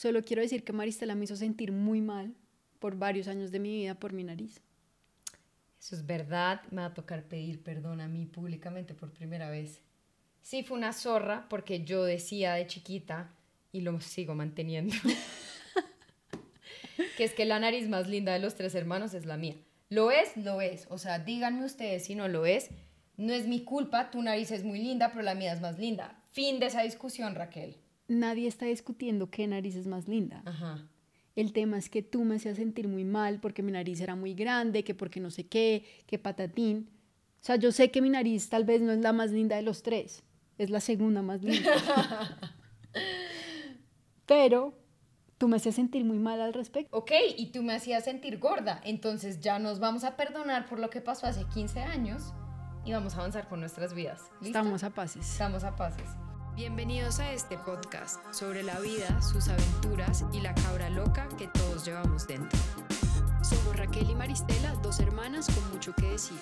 Solo quiero decir que Maristela me hizo sentir muy mal por varios años de mi vida por mi nariz. Eso es verdad, me va a tocar pedir perdón a mí públicamente por primera vez. Sí, fue una zorra porque yo decía de chiquita, y lo sigo manteniendo, que es que la nariz más linda de los tres hermanos es la mía. Lo es, lo es. O sea, díganme ustedes si no lo es. No es mi culpa, tu nariz es muy linda, pero la mía es más linda. Fin de esa discusión, Raquel. Nadie está discutiendo qué nariz es más linda. El tema es que tú me hacías sentir muy mal porque mi nariz era muy grande, que porque no sé qué, que patatín. O sea, yo sé que mi nariz tal vez no es la más linda de los tres, es la segunda más linda. Pero tú me hacías sentir muy mal al respecto. Ok, y tú me hacías sentir gorda. Entonces ya nos vamos a perdonar por lo que pasó hace 15 años y vamos a avanzar con nuestras vidas. Estamos a paces. Estamos a paces. Bienvenidos a este podcast sobre la vida, sus aventuras y la cabra loca que todos llevamos dentro. Somos Raquel y Maristela, dos hermanas con mucho que decir.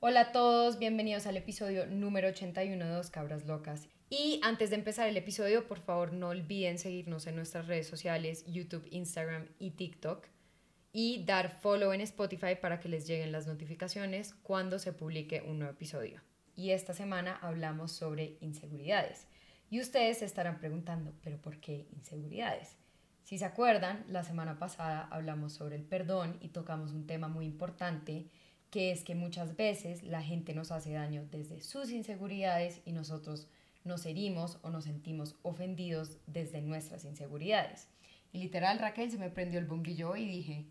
Hola a todos, bienvenidos al episodio número 81 de Dos Cabras Locas. Y antes de empezar el episodio, por favor no olviden seguirnos en nuestras redes sociales, YouTube, Instagram y TikTok. Y dar follow en Spotify para que les lleguen las notificaciones cuando se publique un nuevo episodio. Y esta semana hablamos sobre inseguridades. Y ustedes se estarán preguntando, ¿pero por qué inseguridades? Si se acuerdan, la semana pasada hablamos sobre el perdón y tocamos un tema muy importante que es que muchas veces la gente nos hace daño desde sus inseguridades y nosotros nos herimos o nos sentimos ofendidos desde nuestras inseguridades. Y literal, Raquel, se me prendió el bombillo y dije,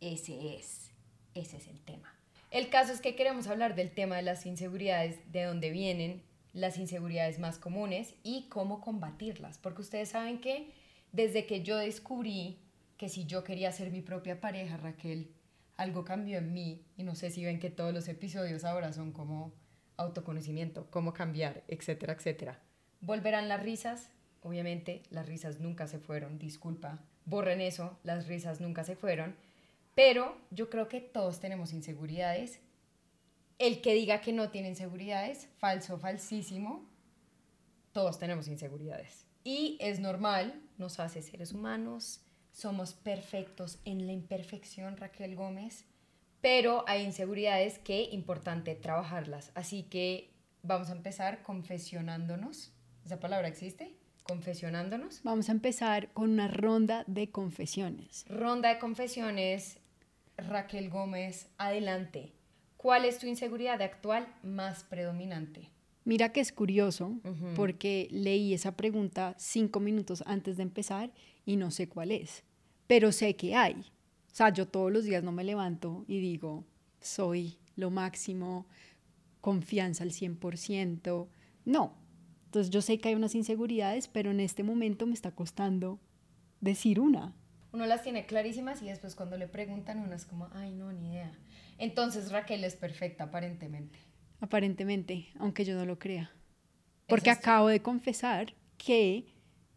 ese es, ese es el tema. El caso es que queremos hablar del tema de las inseguridades, de dónde vienen las inseguridades más comunes y cómo combatirlas. Porque ustedes saben que desde que yo descubrí que si yo quería ser mi propia pareja, Raquel, algo cambió en mí y no sé si ven que todos los episodios ahora son como autoconocimiento, cómo cambiar, etcétera, etcétera. ¿Volverán las risas? Obviamente las risas nunca se fueron, disculpa, borren eso, las risas nunca se fueron, pero yo creo que todos tenemos inseguridades. El que diga que no tiene inseguridades, falso, falsísimo, todos tenemos inseguridades. Y es normal, nos hace seres humanos, somos perfectos en la imperfección, Raquel Gómez, pero hay inseguridades que importante trabajarlas. Así que vamos a empezar confesionándonos. ¿Esa palabra existe? Confesionándonos. Vamos a empezar con una ronda de confesiones. Ronda de confesiones. Raquel Gómez, adelante. ¿Cuál es tu inseguridad actual más predominante? Mira que es curioso porque leí esa pregunta cinco minutos antes de empezar y no sé cuál es, pero sé que hay. O sea, yo todos los días no me levanto y digo, soy lo máximo, confianza al 100%. No. Entonces yo sé que hay unas inseguridades, pero en este momento me está costando decir una. Uno las tiene clarísimas y después cuando le preguntan uno es como, ay, no, ni idea. Entonces Raquel es perfecta aparentemente. Aparentemente, aunque yo no lo crea. Porque acabo de confesar que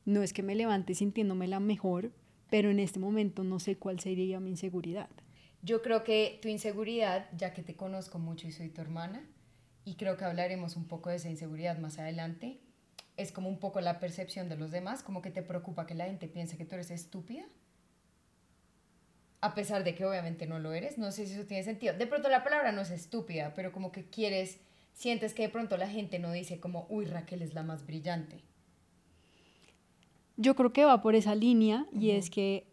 no es que me levante sintiéndome la mejor, pero en este momento no sé cuál sería mi inseguridad. Yo creo que tu inseguridad, ya que te conozco mucho y soy tu hermana, y creo que hablaremos un poco de esa inseguridad más adelante, es como un poco la percepción de los demás, como que te preocupa que la gente piense que tú eres estúpida, a pesar de que obviamente no lo eres. No sé si eso tiene sentido. De pronto la palabra no es estúpida, pero como que quieres, sientes que de pronto la gente no dice como, uy, Raquel es la más brillante yo creo que va por esa línea y es que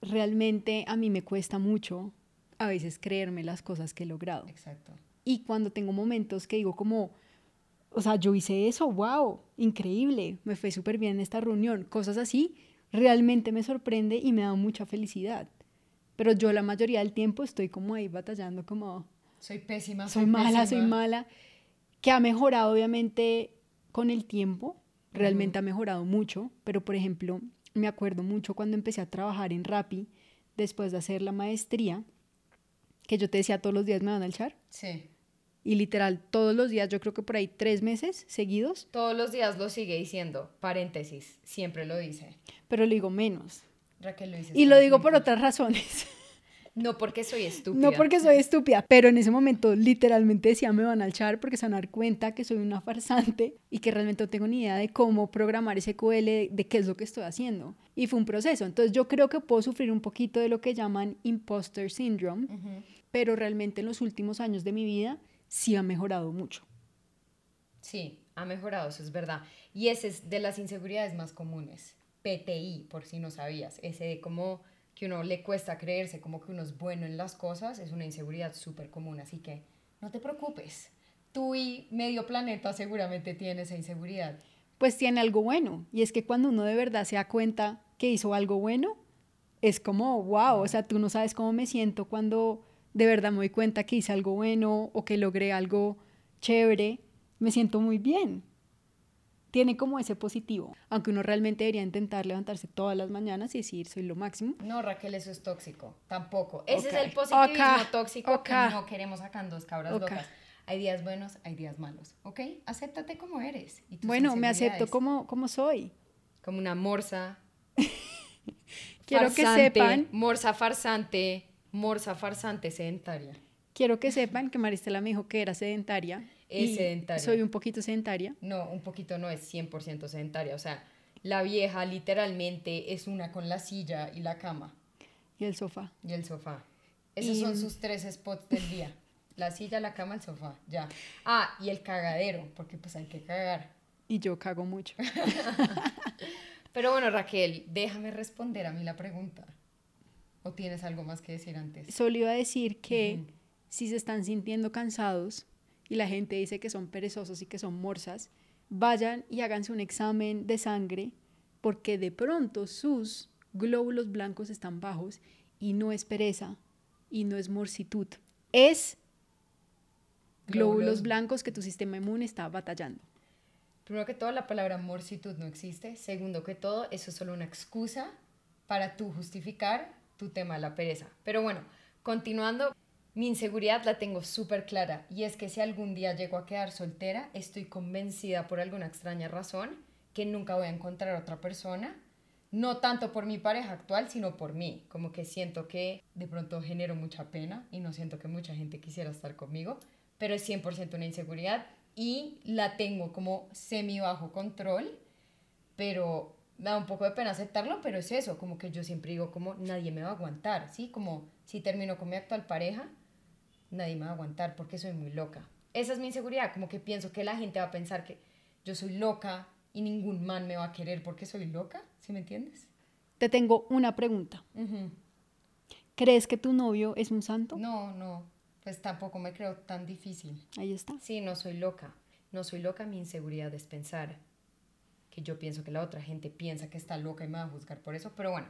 realmente a mí me cuesta mucho a veces creerme las cosas que he logrado. Exacto. Y cuando tengo momentos que digo como, o sea, yo hice eso, wow, increíble, me fue súper bien en esta reunión, cosas así, realmente me sorprende y me da mucha felicidad. Pero yo la mayoría del tiempo estoy como ahí batallando como... Soy pésima, soy, soy mala, soy mala. Que ha mejorado obviamente con el tiempo, realmente ha mejorado mucho, pero por ejemplo, me acuerdo mucho cuando empecé a trabajar en Rappi, después de hacer la maestría, que yo te decía todos los días me van a echar. Sí. Y literal, todos los días, yo creo que por ahí tres meses seguidos. Todos los días lo sigue diciendo, paréntesis, siempre lo dice. Pero lo digo menos. Raquel lo. Y lo digo por otras razones. No porque soy estúpida. No porque soy estúpida, pero en ese momento literalmente decía me van a echar porque se van a dar cuenta que soy una farsante y que realmente no tengo ni idea de cómo programar ese QL, de qué es lo que estoy haciendo. Y fue un proceso. Entonces yo creo que puedo sufrir un poquito de lo que llaman imposter syndrome, pero realmente en los últimos años de mi vida sí ha mejorado mucho. Sí, ha mejorado, eso es verdad. Y ese es de las inseguridades más comunes. PTI, por si no sabías. Ese de cómo que uno le cuesta creerse como que uno es bueno en las cosas, es una inseguridad súper común. Así que no te preocupes. Tú y medio planeta seguramente tiene esa inseguridad. Pues tiene algo bueno. Y es que cuando uno de verdad se da cuenta que hizo algo bueno, es como, wow, o sea, tú no sabes cómo me siento cuando de verdad me doy cuenta que hice algo bueno o que logré algo chévere, me siento muy bien tiene como ese positivo, aunque uno realmente debería intentar levantarse todas las mañanas y decir soy lo máximo. No, Raquel, eso es tóxico, tampoco. Ese es el positivismo tóxico que no queremos en dos cabras locas. Hay días buenos, hay días malos, ¿ok? Acéptate como eres. bueno, me acepto como, como soy. Como una morsa. Quiero que sepan. Morsa farsante, morsa farsante sedentaria. Quiero que sepan que Maristela me dijo que era sedentaria es sedentaria. Soy un poquito sedentaria. No, un poquito no es 100% sedentaria. O sea, la vieja literalmente es una con la silla y la cama. Y el sofá. Y el sofá. Esos son sus tres spots del día. La silla, la cama, el sofá, ya. Ah, y el cagadero, porque pues hay que cagar. Y yo cago mucho. Pero bueno, Raquel, déjame responder a mí la pregunta. ¿O tienes algo más que decir antes? Solo iba a decir que si se están sintiendo cansados, y la gente dice que son perezosos y que son morsas, vayan y háganse un examen de sangre porque de pronto sus glóbulos blancos están bajos y no es pereza y no es morsitud, es glóbulos, blancos que tu sistema inmune está batallando. Primero que todo, la palabra morsitud no existe. Segundo que todo, eso es solo una excusa para tú justificar tu tema de la pereza. Pero bueno, continuando, mi inseguridad la tengo súper clara y es que si algún día llego a quedar soltera, estoy convencida por alguna extraña razón que nunca voy a encontrar otra persona, no tanto por mi pareja actual, sino por mí, como que siento que de pronto genero mucha pena y no siento que mucha gente quisiera estar conmigo, pero es 100% una inseguridad y la tengo como semi bajo control, pero me da un poco de pena aceptarlo, pero es eso, como que yo siempre digo como nadie me va a aguantar, ¿sí? Como si termino con mi actual pareja, nadie me va a aguantar porque soy muy loca. Esa es mi inseguridad, como que pienso que la gente va a pensar que yo soy loca y ningún man me va a querer porque soy loca, ¿sí me entiendes? Te tengo una pregunta. ¿Crees que tu novio es un santo? No, no, pues tampoco me creo tan difícil. Ahí está. Sí, no soy loca. No soy loca, mi inseguridad es pensar que yo pienso que la otra gente piensa que está loca y me va a juzgar por eso, pero bueno.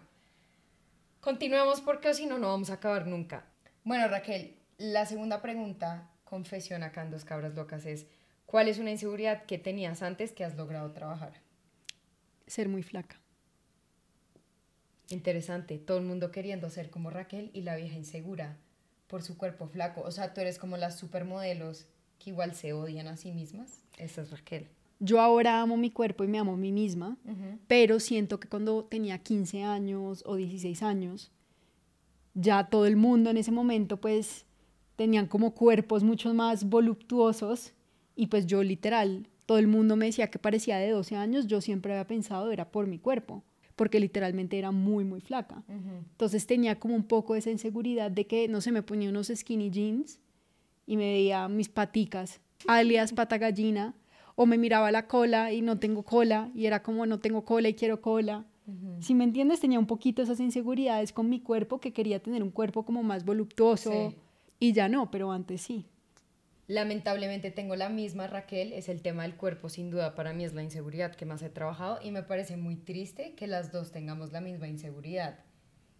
Continuemos porque si no, no vamos a acabar nunca. Bueno, Raquel, la segunda pregunta, confesión acá en Dos Cabras Locas, es ¿cuál es una inseguridad que tenías antes que has logrado trabajar? Ser muy flaca. Interesante, todo el mundo queriendo ser como Raquel y la vieja insegura por su cuerpo flaco. O sea, tú eres como las supermodelos que igual se odian a sí mismas. Esa es Raquel. Yo ahora amo mi cuerpo y me amo a mí misma, pero siento que cuando tenía 15 años o 16 años, ya todo el mundo en ese momento pues tenían como cuerpos mucho más voluptuosos y pues yo literal, todo el mundo me decía que parecía de 12 años, yo siempre había pensado era por mi cuerpo, porque literalmente era muy, muy flaca. Entonces tenía como un poco esa inseguridad de que, no sé, me ponía unos skinny jeans y me veía mis paticas, alias pata gallina, o me miraba la cola y no tengo cola y era como no tengo cola y quiero cola. Si me entiendes, tenía un poquito esas inseguridades con mi cuerpo, que quería tener un cuerpo como más voluptuoso. Y ya no, pero antes sí. Lamentablemente tengo la misma, Raquel, es el tema del cuerpo, sin duda para mí es la inseguridad que más he trabajado y me parece muy triste que las dos tengamos la misma inseguridad.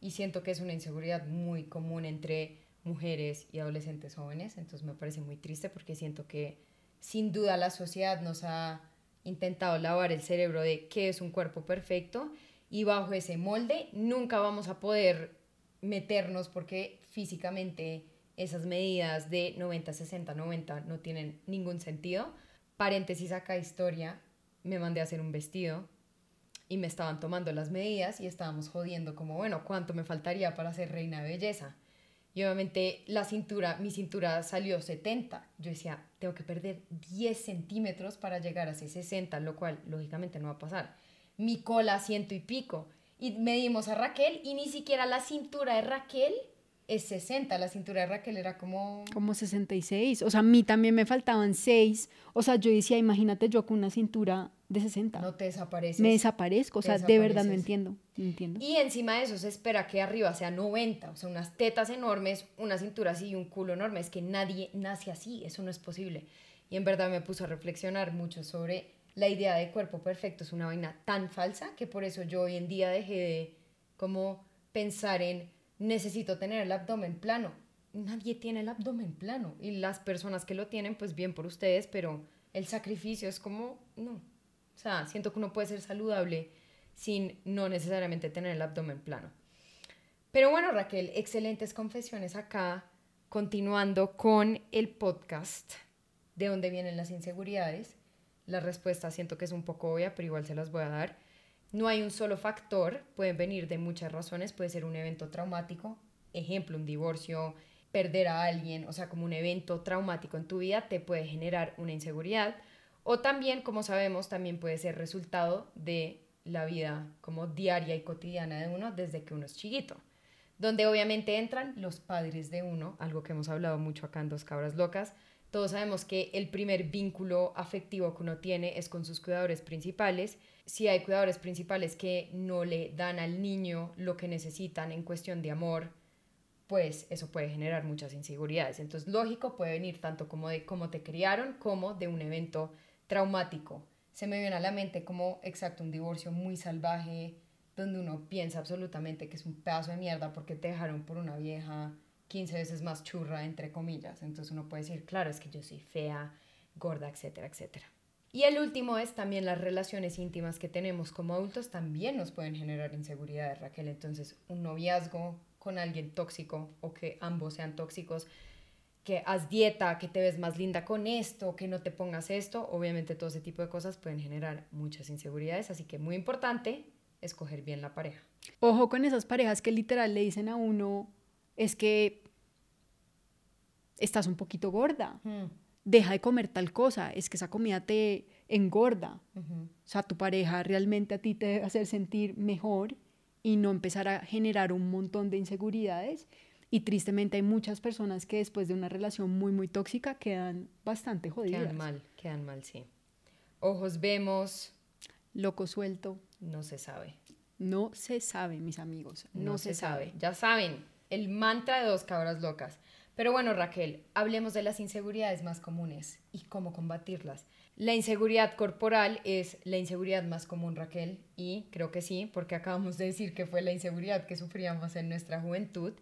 Y siento que es una inseguridad muy común entre mujeres y adolescentes jóvenes, entonces me parece muy triste porque siento que sin duda la sociedad nos ha intentado lavar el cerebro de qué es un cuerpo perfecto y bajo ese molde nunca vamos a poder meternos porque físicamente esas medidas de 90, 60, 90 no tienen ningún sentido. Paréntesis acá, historia, me mandé a hacer un vestido y me estaban tomando las medidas y estábamos jodiendo como, bueno, ¿cuánto me faltaría para ser reina de belleza? Y obviamente la cintura, mi cintura salió 70. Yo decía, tengo que perder 10 centímetros para llegar a ese 60, lo cual lógicamente no va a pasar. Mi cola ciento y pico. Y medimos a Raquel y ni siquiera la cintura de Raquel es 60. La cintura de Raquel era como... Como 66. O sea, a mí también me faltaban 6. O sea, yo decía, imagínate yo con una cintura de 60. No te desapareces. Me desaparezco. O sea, de verdad no entiendo. No entiendo. Y encima de eso se espera que arriba sea 90. O sea, unas tetas enormes, una cintura así y un culo enorme. Es que nadie nace así. Eso no es posible. Y en verdad me puso a reflexionar mucho sobre la idea de cuerpo perfecto. Es una vaina tan falsa que por eso yo hoy en día dejé de como pensar en necesito tener el abdomen plano. Nadie tiene el abdomen plano y las personas que lo tienen, pues bien por ustedes, pero el sacrificio es como, no. O sea, siento que uno puede ser saludable sin no necesariamente tener el abdomen plano. Pero bueno, Raquel, excelentes confesiones acá, continuando con el podcast, de dónde vienen las inseguridades. La respuesta siento que es un poco obvia, pero igual se las voy a dar. No hay un solo factor, pueden venir de muchas razones, puede ser un evento traumático, ejemplo, un divorcio, perder a alguien, o sea, como un evento traumático en tu vida te puede generar una inseguridad, o también, como sabemos, también puede ser resultado de la vida como diaria y cotidiana de uno desde que uno es chiquito, donde obviamente entran los padres de uno, algo que hemos hablado mucho acá en Dos Cabras Locas, todos sabemos que el primer vínculo afectivo que uno tiene es con sus cuidadores principales. Si hay cuidadores principales que no le dan al niño lo que necesitan en cuestión de amor, pues eso puede generar muchas inseguridades. Entonces, lógico, puede venir tanto como de cómo te criaron como de un evento traumático. Se me viene a la mente como, exacto, un divorcio muy salvaje, donde uno piensa absolutamente que es un pedazo de mierda porque te dejaron por una vieja 15 veces más churra, entre comillas. Entonces uno puede decir, claro, es que yo soy fea, gorda, etcétera, etcétera. Y el último es también las relaciones íntimas que tenemos como adultos también nos pueden generar inseguridad, Raquel. Entonces, un noviazgo con alguien tóxico o que ambos sean tóxicos, que haz dieta, que te ves más linda con esto, que no te pongas esto, obviamente todo ese tipo de cosas pueden generar muchas inseguridades, así que muy importante escoger bien la pareja. Ojo con esas parejas que literal le dicen a uno, es que estás un poquito gorda. Hmm. Deja de comer tal cosa, es que esa comida te engorda. O sea, tu pareja realmente a ti te debe hacer sentir mejor y no empezar a generar un montón de inseguridades. Y tristemente hay muchas personas que después de una relación muy, muy tóxica quedan bastante jodidas. Quedan mal, quedan mal, sí. Ojos vemos. Loco suelto. No se sabe. No se sabe, mis amigos. No, se, sabe. Ya saben, el mantra de dos cabras locas. Pero bueno, Raquel, hablemos de las inseguridades más comunes y cómo combatirlas. La inseguridad corporal es la inseguridad más común, Raquel, y creo que sí, porque acabamos de decir que fue la inseguridad que sufríamos en nuestra juventud.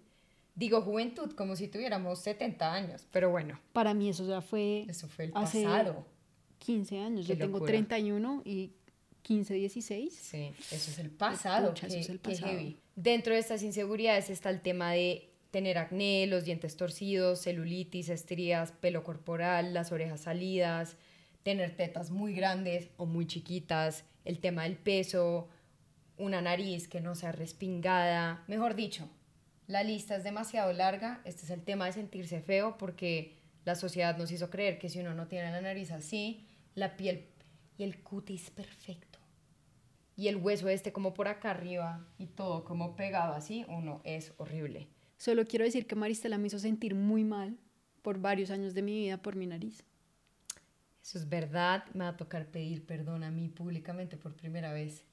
Digo juventud como si tuviéramos 70 años, pero bueno. Para mí eso ya fue... Eso fue el pasado. 15 años, yo tengo 31 y 15, 16. Sí, eso es el pasado. eso es el pasado. Dentro de estas inseguridades está el tema de tener acné, los dientes torcidos, celulitis, estrías, pelo corporal, las orejas salidas, tener tetas muy grandes o muy chiquitas, el tema del peso, una nariz que no sea respingada, mejor dicho, la lista es demasiado larga, este es el tema de sentirse feo porque la sociedad nos hizo creer que si uno no tiene la nariz así, la piel y el cutis perfecto. Y el hueso este como por acá arriba y todo como pegado así, uno es horrible. Solo quiero decir que Maristela me hizo sentir muy mal por varios años de mi vida por mi nariz. Eso es verdad, me va a tocar pedir perdón a mí públicamente por primera vez.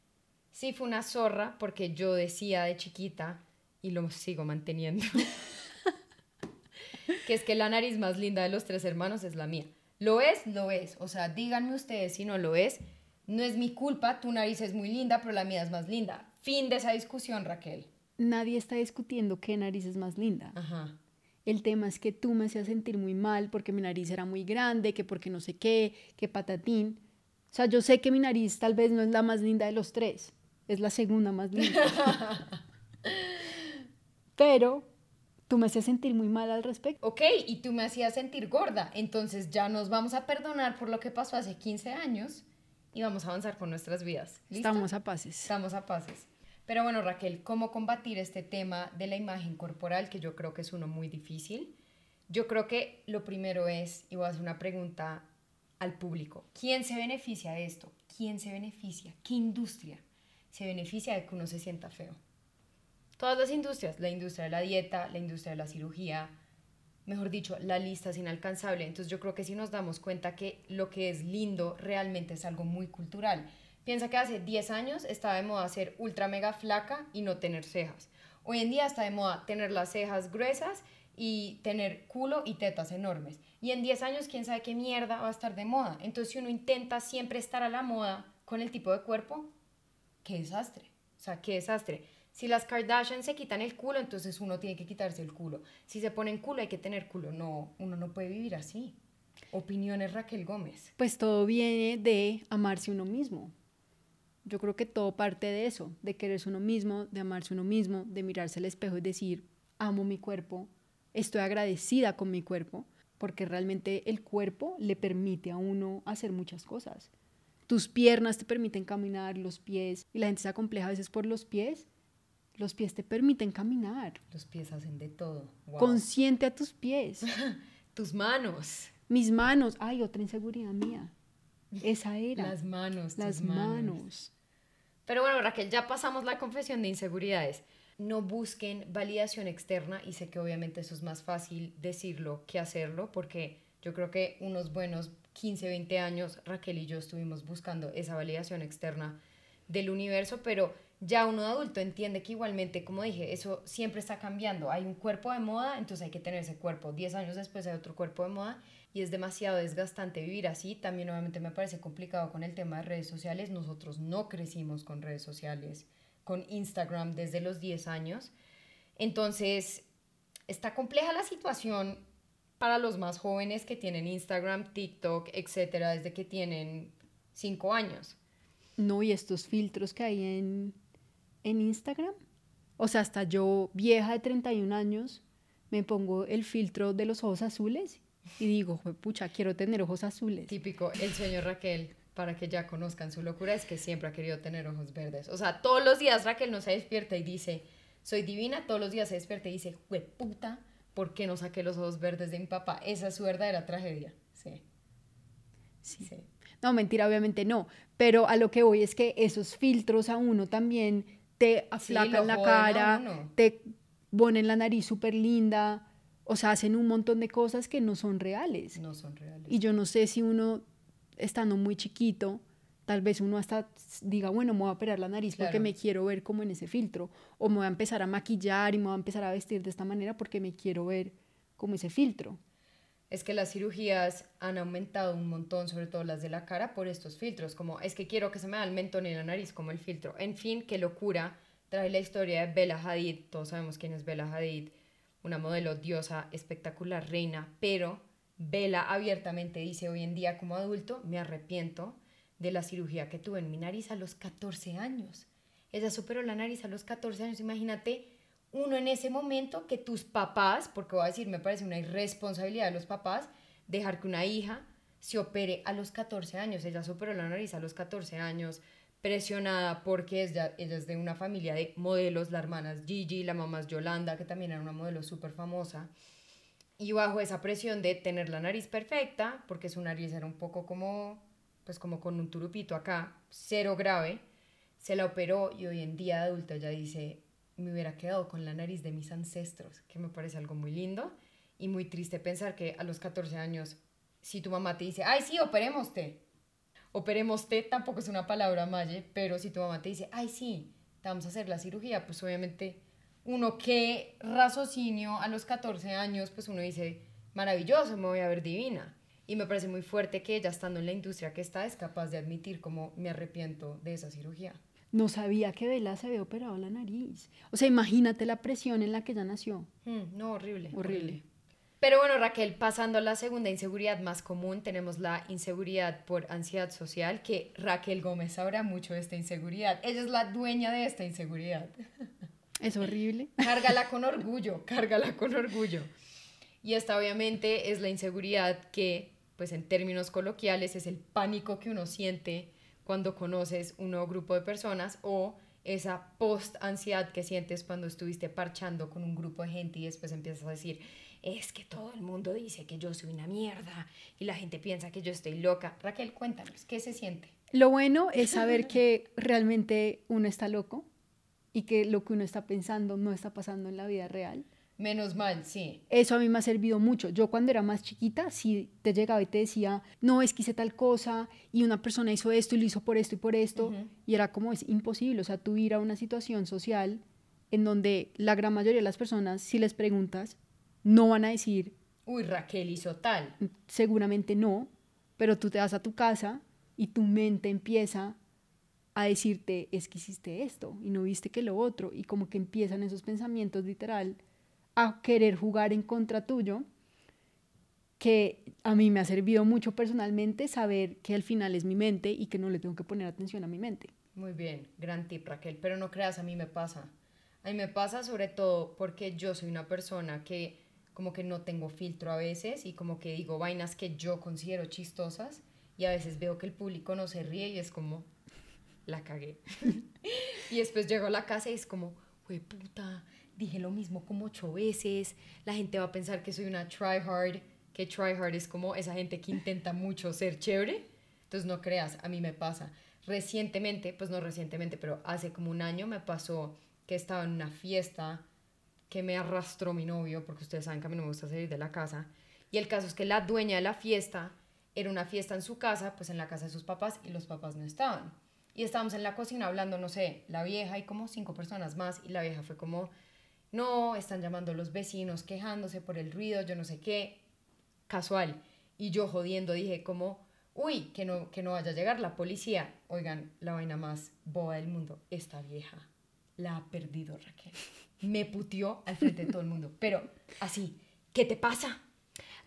Sí, fue una zorra porque yo decía de chiquita y lo sigo manteniendo. que es que la nariz más linda de los tres hermanos es la mía. Lo es, lo es. O sea, díganme ustedes si no lo es. No es mi culpa, tu nariz es muy linda, pero la mía es más linda. Fin de esa discusión, Raquel. Nadie está discutiendo qué nariz es más linda. El tema es que tú me hacías sentir muy mal porque mi nariz era muy grande, que porque no sé qué, que patatín. O sea, yo sé que mi nariz tal vez no es la más linda de los tres, es la segunda más linda. Pero tú me hacías sentir muy mal al respecto. Ok, y tú me hacías sentir gorda. Entonces ya nos vamos a perdonar por lo que pasó hace 15 años y vamos a avanzar con nuestras vidas. Estamos a paces. Estamos a paces. Pero bueno, Raquel, ¿cómo combatir este tema de la imagen corporal, que yo creo que es uno muy difícil? Yo creo que lo primero es, y voy a hacer una pregunta al público, ¿quién se beneficia de esto? ¿Quién se beneficia? ¿Qué industria se beneficia de que uno se sienta feo? Todas las industrias, la industria de la dieta, la industria de la cirugía, mejor dicho, la lista es inalcanzable. Entonces yo creo que si nos damos cuenta que lo que es lindo realmente es algo muy cultural. Piensa que hace 10 años estaba de moda ser ultra mega flaca y no tener cejas. Hoy en día está de moda tener las cejas gruesas y tener culo y tetas enormes. Y en 10 años, quién sabe qué mierda va a estar de moda. Entonces, si uno intenta siempre estar a la moda con el tipo de cuerpo, qué desastre. O sea, qué desastre. Si las Kardashian se quitan el culo, entonces uno tiene que quitarse el culo. Si se ponen culo, hay que tener culo. No, uno no puede vivir así. Opiniones Raquel Gómez. Pues todo viene de amarse uno mismo. Yo creo que todo parte de eso, de quererse uno mismo, de amarse uno mismo, de mirarse al espejo y decir, amo mi cuerpo, estoy agradecida con mi cuerpo, porque realmente el cuerpo le permite a uno hacer muchas cosas. Tus piernas te permiten caminar, los pies, y la gente se acompleja a veces por los pies. Los pies te permiten caminar. Los pies hacen de todo. Consciente a tus pies. tus manos. Mis manos. Ay, otra inseguridad mía. Esa era. Las manos. Las manos. Pero bueno, Raquel, ya pasamos la confesión de inseguridades. No busquen validación externa y sé que obviamente eso es más fácil decirlo que hacerlo porque yo creo que unos buenos 15, 20 años Raquel y yo estuvimos buscando esa validación externa del universo, pero ya uno adulto entiende que igualmente, como dije, eso siempre está cambiando. Hay un cuerpo de moda, entonces hay que tener ese cuerpo. 10 años después hay otro cuerpo de moda y es demasiado desgastante vivir así. También obviamente me parece complicado con el tema de redes sociales. Nosotros no crecimos con redes sociales, con Instagram desde los 10 años. Entonces, está compleja la situación para los más jóvenes que tienen Instagram, TikTok, etcétera, desde que tienen 5 años. No, y estos filtros que hay en, en Instagram. O sea, hasta yo, vieja de 31 años, me pongo el filtro de los ojos azules y digo, pucha, quiero tener ojos azules. Típico, el sueño Raquel, para que ya conozcan su locura, es que siempre ha querido tener ojos verdes. O sea, todos los días Raquel no se despierta y dice, soy divina, todos los días se despierta y dice, puta, ¿por qué no saqué los ojos verdes de mi papá? Esa es su verdadera tragedia. Sí. Sí. No, mentira, obviamente no. Pero a lo que voy es que esos filtros a uno también te aflacan la cara, te ponen la nariz súper linda, o sea, hacen un montón de cosas que no son reales. No son reales. Y yo no sé si uno, estando muy chiquito, tal vez uno hasta diga, bueno, me voy a operar la nariz porque me quiero ver como en ese filtro, o me voy a empezar a maquillar y me voy a empezar a vestir de esta manera porque me quiero ver como ese filtro. Es que las cirugías han aumentado un montón, sobre todo las de la cara, por estos filtros, como es que quiero que se me vea el mentón y la nariz como el filtro. En fin, qué locura. Trae la historia de Bella Hadid, todos sabemos quién es Bella Hadid, una modelo diosa, espectacular, reina, pero Bella abiertamente dice hoy en día como adulto, me arrepiento de la cirugía que tuve en mi nariz a los 14 años. Ella superó la nariz a los 14 años, imagínate uno en ese momento que tus papás, porque voy a decir, me parece una irresponsabilidad de los papás, dejar que una hija se opere a los 14 años. Ella superó la nariz a los 14 años, presionada porque ella, ella es de una familia de modelos, la hermana es Gigi, la mamá es Yolanda, que también era una modelo súper famosa. Y bajo esa presión de tener la nariz perfecta, porque su nariz era un poco como, pues como con un turupito acá, cero grave, se la operó y hoy en día adulta ya dice, me hubiera quedado con la nariz de mis ancestros, que me parece algo muy lindo y muy triste pensar que a los 14 años, si tu mamá te dice, ay, sí, operémoste, operémoste tampoco es una palabra maye, pero si tu mamá te dice, ay, sí, te vamos a hacer la cirugía, pues obviamente uno qué raciocinio a los 14 años, pues uno dice, maravilloso, me voy a ver divina. Y me parece muy fuerte que ella, estando en la industria que está, es capaz de admitir como me arrepiento de esa cirugía. No sabía que Vela se había operado la nariz. O sea, imagínate la presión en la que ella nació. Hmm, no, horrible. Horrible. Pero bueno, Raquel, pasando a la segunda inseguridad más común, tenemos la inseguridad por ansiedad social, que Raquel Gómez sabrá mucho de esta inseguridad. Ella es la dueña de esta inseguridad. Es horrible. Cárgala con orgullo, cárgala con orgullo. Y esta obviamente es la inseguridad que, pues en términos coloquiales, es el pánico que uno siente cuando conoces un nuevo grupo de personas o esa post-ansiedad que sientes cuando estuviste parchando con un grupo de gente y después empiezas a decir, es que todo el mundo dice que yo soy una mierda y la gente piensa que yo estoy loca. Raquel, cuéntanos, ¿qué se siente? Lo bueno es saber que realmente uno está loco y que lo que uno está pensando no está pasando en la vida real. Menos mal, sí. Eso a mí me ha servido mucho. Yo cuando era más chiquita, si te llegaba y te decía, no, es que hice tal cosa y una persona hizo esto y lo hizo por esto y por esto, y era como es imposible, o sea, tú ir a una situación social en donde la gran mayoría de las personas, si les preguntas, no van a decir, uy, Raquel hizo tal. Seguramente no, pero tú te vas a tu casa y tu mente empieza a decirte, es que hiciste esto y no viste que lo otro, y como que empiezan esos pensamientos literal a querer jugar en contra tuyo, que a mí me ha servido mucho personalmente saber que al final es mi mente y que no le tengo que poner atención a mi mente. Muy bien, gran tip Raquel, pero no creas, a mí me pasa. A mí me pasa sobre todo porque yo soy una persona que como que no tengo filtro a veces y como que digo vainas que yo considero chistosas y a veces veo que el público no se ríe y es como, la cagué. y después llego a la casa y es como, güey puta, dije lo mismo como ocho veces, la gente va a pensar que soy una tryhard, que tryhard es como esa gente que intenta mucho ser chévere, entonces no creas, a mí me pasa. Recientemente, pues no recientemente, pero hace como un año me pasó que estaba en una fiesta que me arrastró mi novio, porque ustedes saben que a mí no me gusta salir de la casa, y el caso es que la dueña de la fiesta era una fiesta en su casa, pues en la casa de sus papás, y los papás no estaban. Y estábamos en la cocina hablando, no sé, la vieja y como cinco personas más, y la vieja fue como, no, están llamando los vecinos quejándose por el ruido, yo no sé qué, casual. Y yo jodiendo dije como, uy, que no, que no vaya a llegar la policía. Oigan, la vaina más boba del mundo, esta vieja la ha perdido Raquel. Me putió al frente de todo el mundo, pero así, ¿qué te pasa?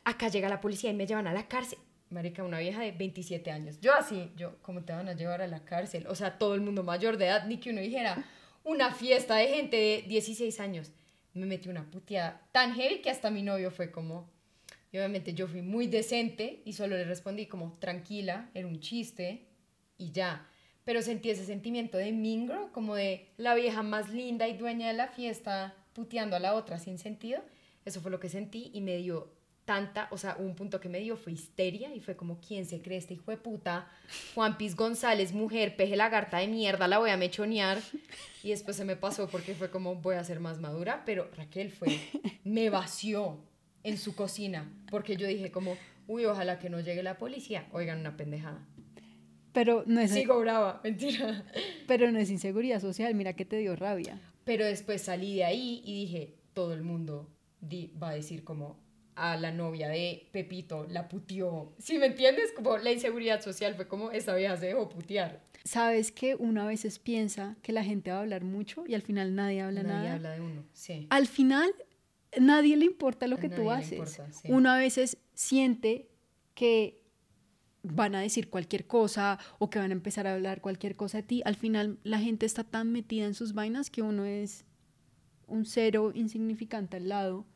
Acá llega la policía y me llevan a la cárcel. Marica, una vieja de 27 años. Yo así, yo, ¿cómo te van a llevar a la cárcel? O sea, todo el mundo mayor de edad, ni que uno dijera, una fiesta de gente de 16 años. Me metí una puteada tan heavy que hasta mi novio fue como... Y obviamente yo fui muy decente y solo le respondí como tranquila, era un chiste y ya. Pero sentí ese sentimiento de mingro, como de la vieja más linda y dueña de la fiesta puteando a la otra sin sentido. Eso fue lo que sentí y me dio tanta, o sea, un punto que me dio fue histeria y fue como, ¿quién se cree este hijo de puta? Juan Piz González, mujer, peje lagarta de mierda, la voy a mechonear. Y después se me pasó porque fue como, voy a ser más madura, pero Raquel fue, me vació en su cocina porque yo dije como, uy, ojalá que no llegue la policía. Oigan, una pendejada. Pero no es... Sigo brava, mentira. Pero no es inseguridad social, mira que te dio rabia. Pero después salí de ahí y dije, todo el mundo va a decir como, a la novia de Pepito, la putió. ¿Sí me entiendes? Como la inseguridad social fue como esa vieja se dejó putear. Sabes que uno a veces piensa que la gente va a hablar mucho y al final nadie habla nada. Nadie habla de uno, sí. Al final nadie le importa lo que tú haces. Uno a veces siente que van a decir cualquier cosa o que van a empezar a hablar cualquier cosa de ti. Al final la gente está tan metida en sus vainas que uno es un cero insignificante al lado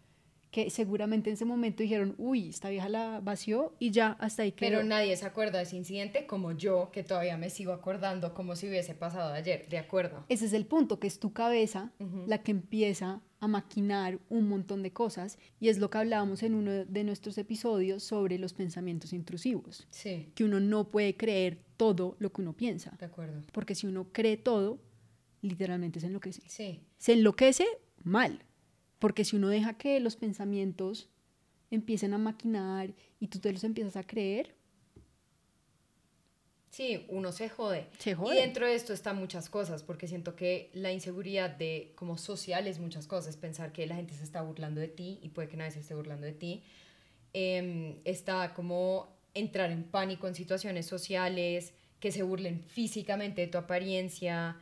que seguramente en ese momento dijeron, uy, esta vieja la vació y ya hasta ahí quedó. Pero nadie se acuerda de ese incidente como yo, que todavía me sigo acordando como si hubiese pasado ayer, ¿de acuerdo? Ese es el punto, que es tu cabeza la que empieza a maquinar un montón de cosas y es lo que hablábamos en uno de nuestros episodios sobre los pensamientos intrusivos. Sí. Que uno no puede creer todo lo que uno piensa. De acuerdo. Porque si uno cree todo, literalmente se enloquece. Sí. Se enloquece mal porque si uno deja que los pensamientos empiecen a maquinar y tú te los empiezas a creer. Sí, uno se jode. Se jode. Y dentro de esto están muchas cosas, porque siento que la inseguridad de como social es muchas cosas. Pensar que la gente se está burlando de ti y puede que nadie se esté burlando de ti. Em, está como entrar en pánico en situaciones sociales, que se burlen físicamente de tu apariencia,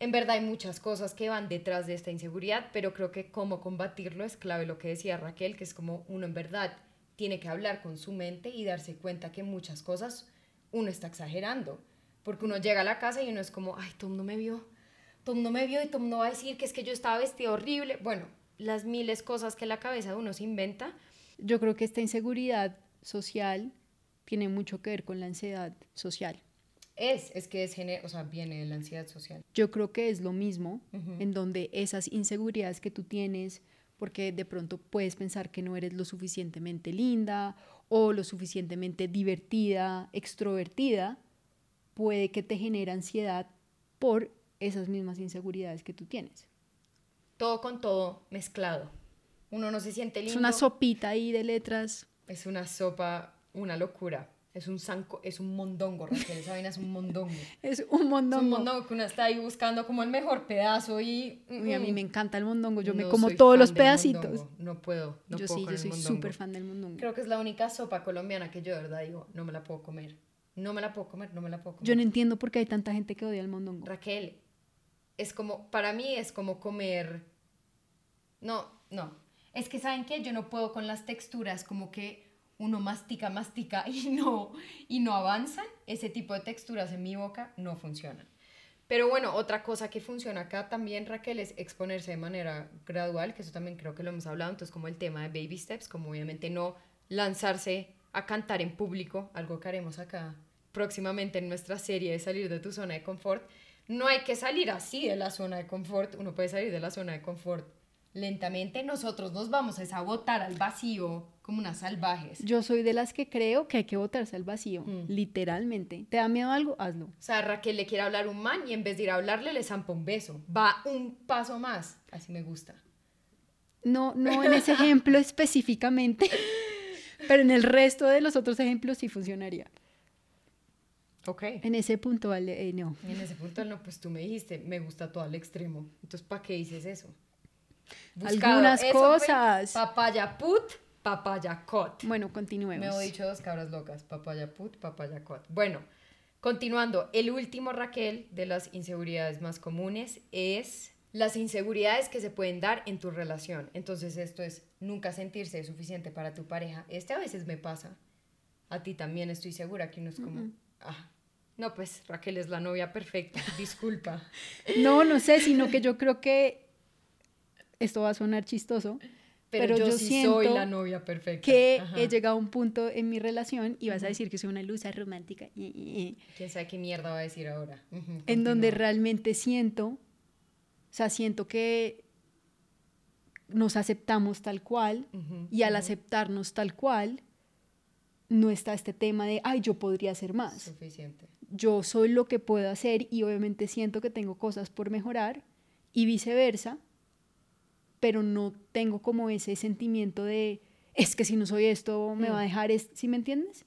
en verdad hay muchas cosas que van detrás de esta inseguridad, pero creo que cómo combatirlo es clave lo que decía Raquel, que es como uno en verdad tiene que hablar con su mente y darse cuenta que muchas cosas uno está exagerando, porque uno llega a la casa y uno es como, ay, Tom no me vio, Tom no me vio y Tom no va a decir que es que yo estaba vestido horrible, bueno, las miles cosas que la cabeza de uno se inventa. Yo creo que esta inseguridad social tiene mucho que ver con la ansiedad social. Es, es que es, o sea, viene de la ansiedad social. Yo creo que es lo mismo, en donde esas inseguridades que tú tienes, porque de pronto puedes pensar que no eres lo suficientemente linda o lo suficientemente divertida, extrovertida, puede que te genere ansiedad por esas mismas inseguridades que tú tienes. Todo con todo mezclado. Uno no se siente lindo. Es una sopita ahí de letras. Es una sopa, una locura. Es un sanco, es un mondongo, Raquel, esa vaina es un mondongo. es un mondongo. Es un mondongo que uno está ahí buscando como el mejor pedazo y... a mí me encanta el mondongo, yo me como todos los pedacitos. No puedo, no yo puedo sí, yo soy súper fan del mondongo. Creo que es la única sopa colombiana que yo de verdad digo, no me la puedo comer. No me la puedo comer, no me la puedo comer. Yo no entiendo por qué hay tanta gente que odia el mondongo. Raquel, es como, para mí es como comer... No, no. Es que, ¿saben qué? Yo no puedo con las texturas, como que uno mastica, mastica y no, y no avanzan, ese tipo de texturas en mi boca no funcionan. Pero bueno, otra cosa que funciona acá también, Raquel, es exponerse de manera gradual, que eso también creo que lo hemos hablado, entonces como el tema de baby steps, como obviamente no lanzarse a cantar en público, algo que haremos acá próximamente en nuestra serie de salir de tu zona de confort. No hay que salir así de la zona de confort, uno puede salir de la zona de confort lentamente, nosotros nos vamos a sabotar al vacío como unas salvajes. Yo soy de las que creo que hay que botarse al vacío, mm. literalmente. ¿Te da miedo algo? Hazlo. O sea, Raquel le quiere hablar un man y en vez de ir a hablarle le zampa un beso. Va un paso más. Así me gusta. No, no en ese ejemplo específicamente, pero en el resto de los otros ejemplos sí funcionaría. Ok. En ese punto, eh, no. En ese punto, no, pues tú me dijiste, me gusta todo al extremo. Entonces, ¿para qué dices eso? Algunas cosas. Papaya put, papaya cot. Bueno, continuemos. Me he dicho dos cabras locas. Papaya put, papaya cot. Bueno, continuando. El último, Raquel, de las inseguridades más comunes es las inseguridades que se pueden dar en tu relación. Entonces, esto es nunca sentirse suficiente para tu pareja. Este a veces me pasa. A ti también estoy segura que uno es como, ah, no, pues Raquel es la novia perfecta, disculpa. No, no sé, sino que yo creo que esto va a sonar chistoso, pero, yo, sí soy la novia perfecta. Que he llegado a un punto en mi relación y vas a decir que soy una luz romántica. ¿Quién sabe qué mierda va a decir ahora? en donde realmente siento, o sea, siento que nos aceptamos tal cual y al aceptarnos tal cual, no está este tema de, ay, yo podría hacer más. Suficiente. Yo soy lo que puedo hacer y obviamente siento que tengo cosas por mejorar y viceversa pero no tengo como ese sentimiento de, es que si no soy esto, me va a mm. dejar, ¿sí me entiendes?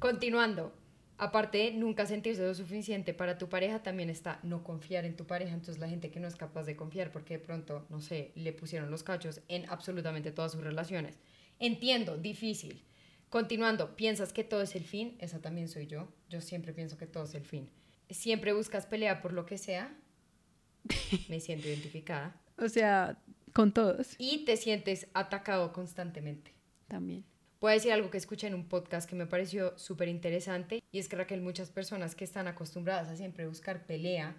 Continuando, aparte de nunca sentirse lo suficiente para tu pareja, también está no confiar en tu pareja. Entonces la gente que no es capaz de confiar porque de pronto, no sé, le pusieron los cachos en absolutamente todas sus relaciones. Entiendo, difícil. Continuando, ¿piensas que todo es el fin? Esa también soy yo. Yo siempre pienso que todo es el fin. Siempre buscas pelea por lo que sea. Me siento identificada. O sea, con todos. Y te sientes atacado constantemente. También. Voy a decir algo que escuché en un podcast que me pareció súper interesante y es que Raquel, muchas personas que están acostumbradas a siempre buscar pelea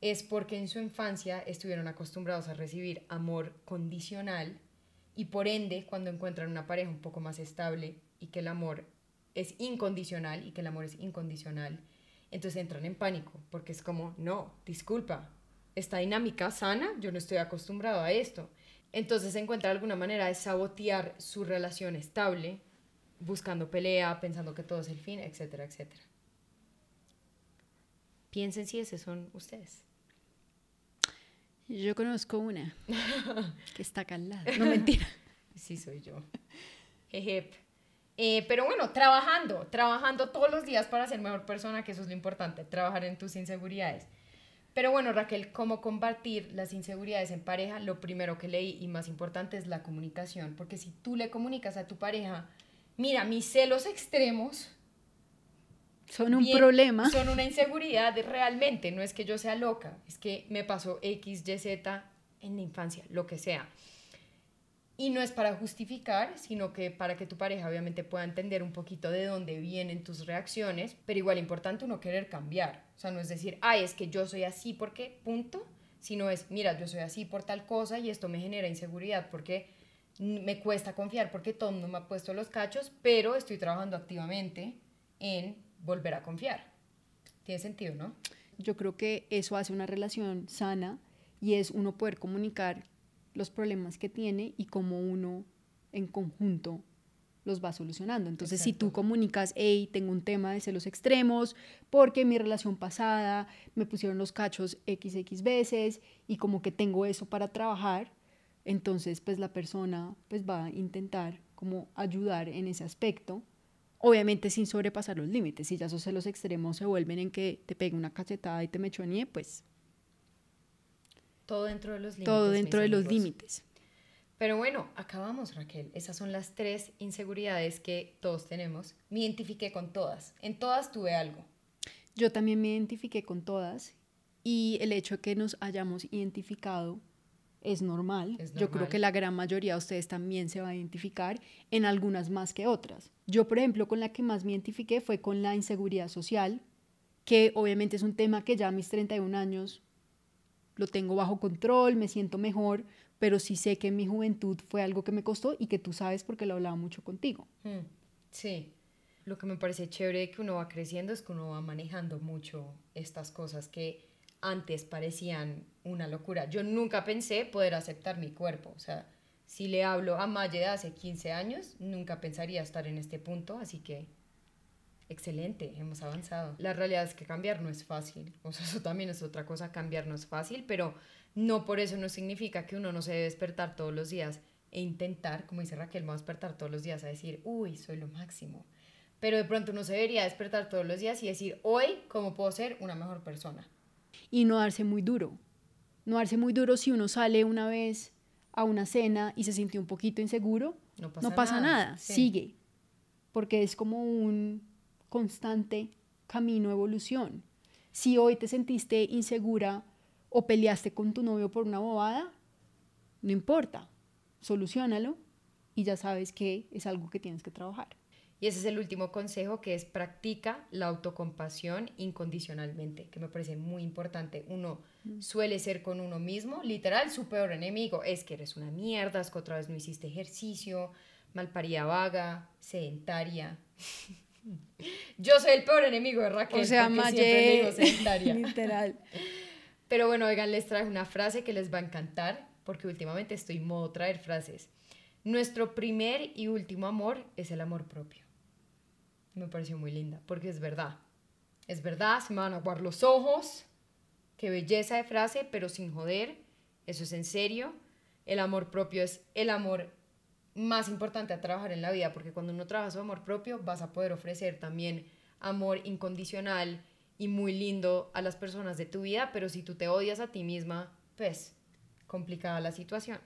es porque en su infancia estuvieron acostumbrados a recibir amor condicional y por ende cuando encuentran una pareja un poco más estable y que el amor es incondicional y que el amor es incondicional, entonces entran en pánico porque es como, no, disculpa, esta dinámica sana, yo no estoy acostumbrado a esto. Entonces encuentra alguna manera de sabotear su relación estable, buscando pelea, pensando que todo es el fin, etcétera, etcétera. Piensen si esos son ustedes. Yo conozco una que está acá al lado. No mentira. Sí, soy yo. Eh, pero bueno, trabajando, trabajando todos los días para ser mejor persona, que eso es lo importante, trabajar en tus inseguridades. Pero bueno, Raquel, ¿cómo combatir las inseguridades en pareja? Lo primero que leí y más importante es la comunicación, porque si tú le comunicas a tu pareja, mira, mis celos extremos son un problema. Son una inseguridad realmente, no es que yo sea loca, es que me pasó X, Y, Z en la infancia, lo que sea. Y no es para justificar, sino que para que tu pareja obviamente pueda entender un poquito de dónde vienen tus reacciones, pero igual importante uno querer cambiar. O sea, no es decir, ay, es que yo soy así porque, punto, sino es, mira, yo soy así por tal cosa y esto me genera inseguridad porque me cuesta confiar porque todo no me ha puesto los cachos, pero estoy trabajando activamente en volver a confiar. Tiene sentido, ¿no? Yo creo que eso hace una relación sana y es uno poder comunicar los problemas que tiene y cómo uno en conjunto los va solucionando. Entonces, si tú comunicas, hey, tengo un tema de celos extremos, porque en mi relación pasada me pusieron los cachos XX veces y como que tengo eso para trabajar, entonces pues la persona pues va a intentar como ayudar en ese aspecto, obviamente sin sobrepasar los límites. Si ya esos celos extremos se vuelven en que te pegue una cachetada y te mechonee, pues... Todo dentro de los límites. Todo dentro de los límites. Pero bueno, acabamos Raquel. Esas son las tres inseguridades que todos tenemos. Me identifiqué con todas. En todas tuve algo. Yo también me identifiqué con todas y el hecho de que nos hayamos identificado es normal. Yo creo que la gran mayoría de ustedes también se va a identificar en algunas más que otras. Yo, por ejemplo, con la que más me identifiqué fue con la inseguridad social, que obviamente es un tema que ya a mis 31 años lo tengo bajo control, me siento mejor, pero sí sé que en mi juventud fue algo que me costó y que tú sabes porque lo hablaba mucho contigo. Mm, sí, lo que me parece chévere de que uno va creciendo es que uno va manejando mucho estas cosas que antes parecían una locura. Yo nunca pensé poder aceptar mi cuerpo, o sea, si le hablo a Maye de hace 15 años, nunca pensaría estar en este punto, así que excelente, hemos avanzado. La realidad es que cambiar no es fácil, o sea, eso también es otra cosa, cambiar no es fácil, pero no por eso no significa que uno no se debe despertar todos los días e intentar, como dice Raquel, vamos a despertar todos los días a decir, uy, soy lo máximo. Pero de pronto uno se debería despertar todos los días y decir, hoy, ¿cómo puedo ser una mejor persona? Y no darse muy duro. No darse muy duro si uno sale una vez a una cena y se sintió un poquito inseguro. No pasa, nada, sigue. Porque es como un constante camino de evolución. Si hoy te sentiste insegura o peleaste con tu novio por una bobada, no importa, solucionalo y ya sabes que es algo que tienes que trabajar. Y ese es el último consejo que es practica la autocompasión incondicionalmente, que me parece muy importante. Uno mm. suele ser con uno mismo, literal, su peor enemigo es que eres una mierda, es que otra vez no hiciste ejercicio, malparida vaga, sedentaria. Yo soy el peor enemigo de Raquel. O sea, sedentaria. literal. Pero bueno, oigan, les traje una frase que les va a encantar, porque últimamente estoy en modo traer frases. Nuestro primer y último amor es el amor propio. Me pareció muy linda, porque es verdad. Es verdad, se me van a aguar los ojos. Qué belleza de frase, pero sin joder. Eso es en serio. El amor propio es el amor más importante a trabajar en la vida, porque cuando uno trabaja su amor propio, vas a poder ofrecer también amor incondicional y muy lindo a las personas de tu vida, pero si tú te odias a ti misma, pues complicada la situación.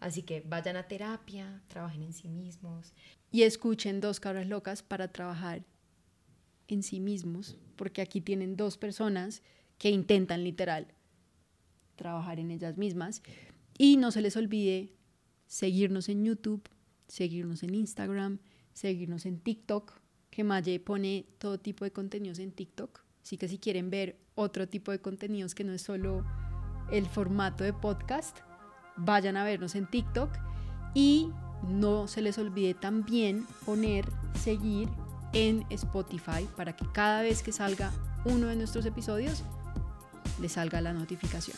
Así que vayan a terapia, trabajen en sí mismos. Y escuchen dos cabras locas para trabajar en sí mismos, porque aquí tienen dos personas que intentan literal trabajar en ellas mismas. Y no se les olvide seguirnos en YouTube, seguirnos en Instagram, seguirnos en TikTok, que Maye pone todo tipo de contenidos en TikTok. Así que si quieren ver otro tipo de contenidos que no es solo el formato de podcast, vayan a vernos en TikTok y no se les olvide también poner seguir en Spotify para que cada vez que salga uno de nuestros episodios les salga la notificación.